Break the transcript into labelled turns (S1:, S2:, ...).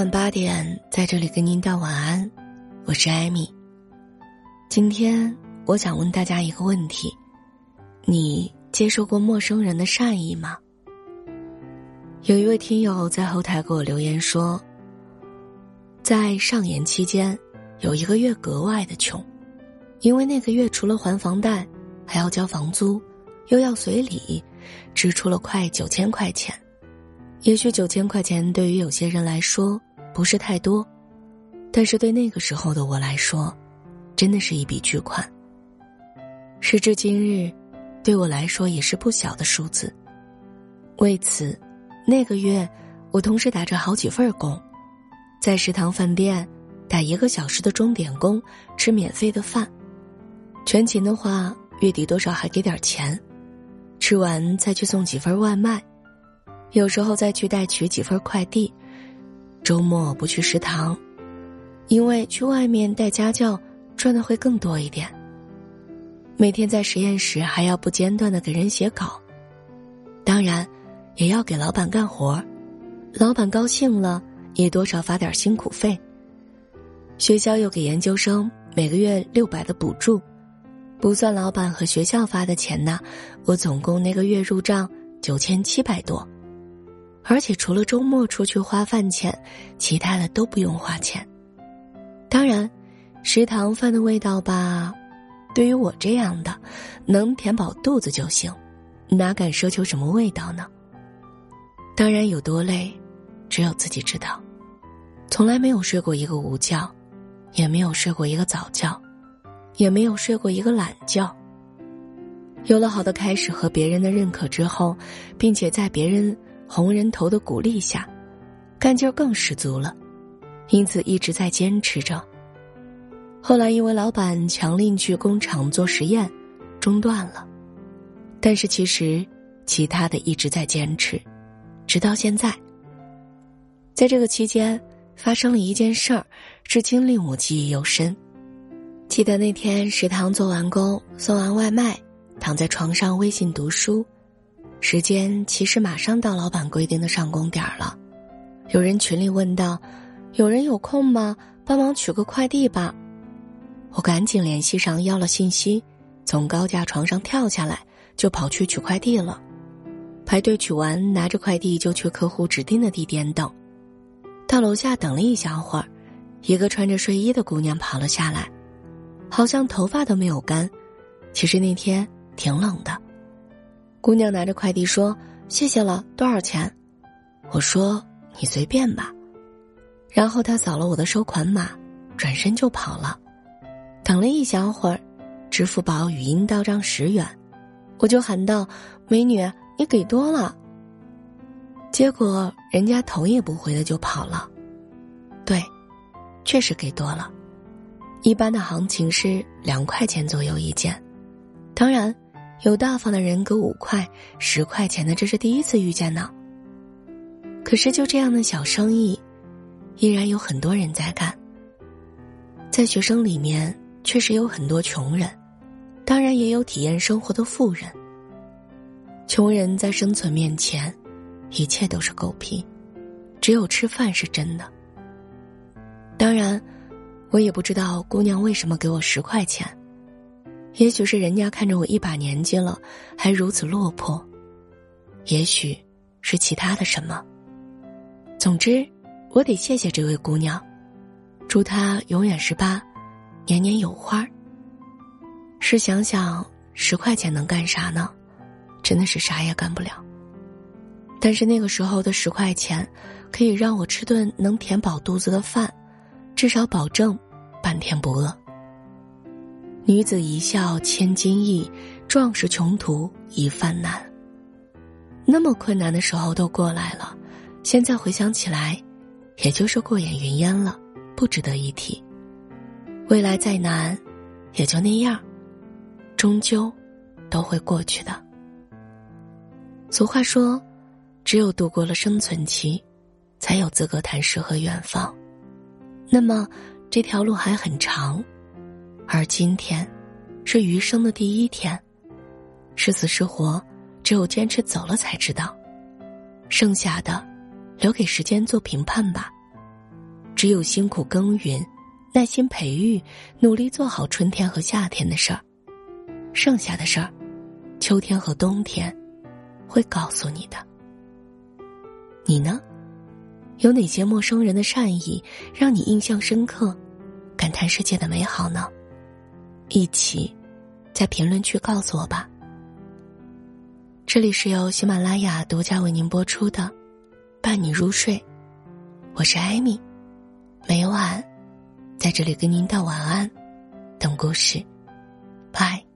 S1: 晚八点，在这里跟您道晚安，我是艾米。今天我想问大家一个问题：你接受过陌生人的善意吗？有一位听友在后台给我留言说，在上研期间，有一个月格外的穷，因为那个月除了还房贷，还要交房租，又要随礼，支出了快九千块钱。也许九千块钱对于有些人来说不是太多，但是对那个时候的我来说，真的是一笔巨款。时至今日，对我来说也是不小的数字。为此，那个月我同时打着好几份工，在食堂饭店打一个小时的钟点工，吃免费的饭，全勤的话月底多少还给点钱，吃完再去送几份外卖。有时候再去代取几份快递，周末不去食堂，因为去外面带家教赚的会更多一点。每天在实验室还要不间断的给人写稿，当然，也要给老板干活，老板高兴了也多少发点辛苦费。学校又给研究生每个月六百的补助，不算老板和学校发的钱呢，我总共那个月入账九千七百多。而且除了周末出去花饭钱，其他的都不用花钱。当然，食堂饭的味道吧，对于我这样的，能填饱肚子就行，哪敢奢求什么味道呢？当然有多累，只有自己知道。从来没有睡过一个午觉，也没有睡过一个早觉，也没有睡过一个懒觉。有了好的开始和别人的认可之后，并且在别人。红人头的鼓励下，干劲儿更十足了，因此一直在坚持着。后来因为老板强令去工厂做实验，中断了。但是其实其他的一直在坚持，直到现在。在这个期间，发生了一件事儿，至今令我记忆犹深。记得那天食堂做完工，送完外卖，躺在床上微信读书。时间其实马上到老板规定的上工点儿了，有人群里问道：“有人有空吗？帮忙取个快递吧。”我赶紧联系上要了信息，从高架床上跳下来就跑去取快递了。排队取完，拿着快递就去客户指定的地点等。到楼下等了一小会儿，一个穿着睡衣的姑娘跑了下来，好像头发都没有干。其实那天挺冷的。姑娘拿着快递说：“谢谢了，多少钱？”我说：“你随便吧。”然后她扫了我的收款码，转身就跑了。等了一小会儿，支付宝语音到账十元，我就喊道：“美女，你给多了。”结果人家头也不回的就跑了。对，确实给多了，一般的行情是两块钱左右一件，当然。有大方的人给五块、十块钱的，这是第一次遇见呢。可是就这样的小生意，依然有很多人在干。在学生里面，确实有很多穷人，当然也有体验生活的富人。穷人在生存面前，一切都是狗屁，只有吃饭是真的。当然，我也不知道姑娘为什么给我十块钱。也许是人家看着我一把年纪了，还如此落魄，也许是其他的什么。总之，我得谢谢这位姑娘，祝她永远十八，年年有花。试想想，十块钱能干啥呢？真的是啥也干不了。但是那个时候的十块钱，可以让我吃顿能填饱肚子的饭，至少保证半天不饿。女子一笑千金易，壮士穷途一番难。那么困难的时候都过来了，现在回想起来，也就是过眼云烟了，不值得一提。未来再难，也就那样，终究都会过去的。俗话说，只有度过了生存期，才有资格谈诗和远方。那么，这条路还很长。而今天，是余生的第一天，是死是活，只有坚持走了才知道。剩下的，留给时间做评判吧。只有辛苦耕耘、耐心培育、努力做好春天和夏天的事儿，剩下的事儿，秋天和冬天会告诉你的。你呢？有哪些陌生人的善意让你印象深刻，感叹世界的美好呢？一起在评论区告诉我吧。这里是由喜马拉雅独家为您播出的《伴你入睡》，我是艾米，每晚在这里跟您道晚安，等故事，拜。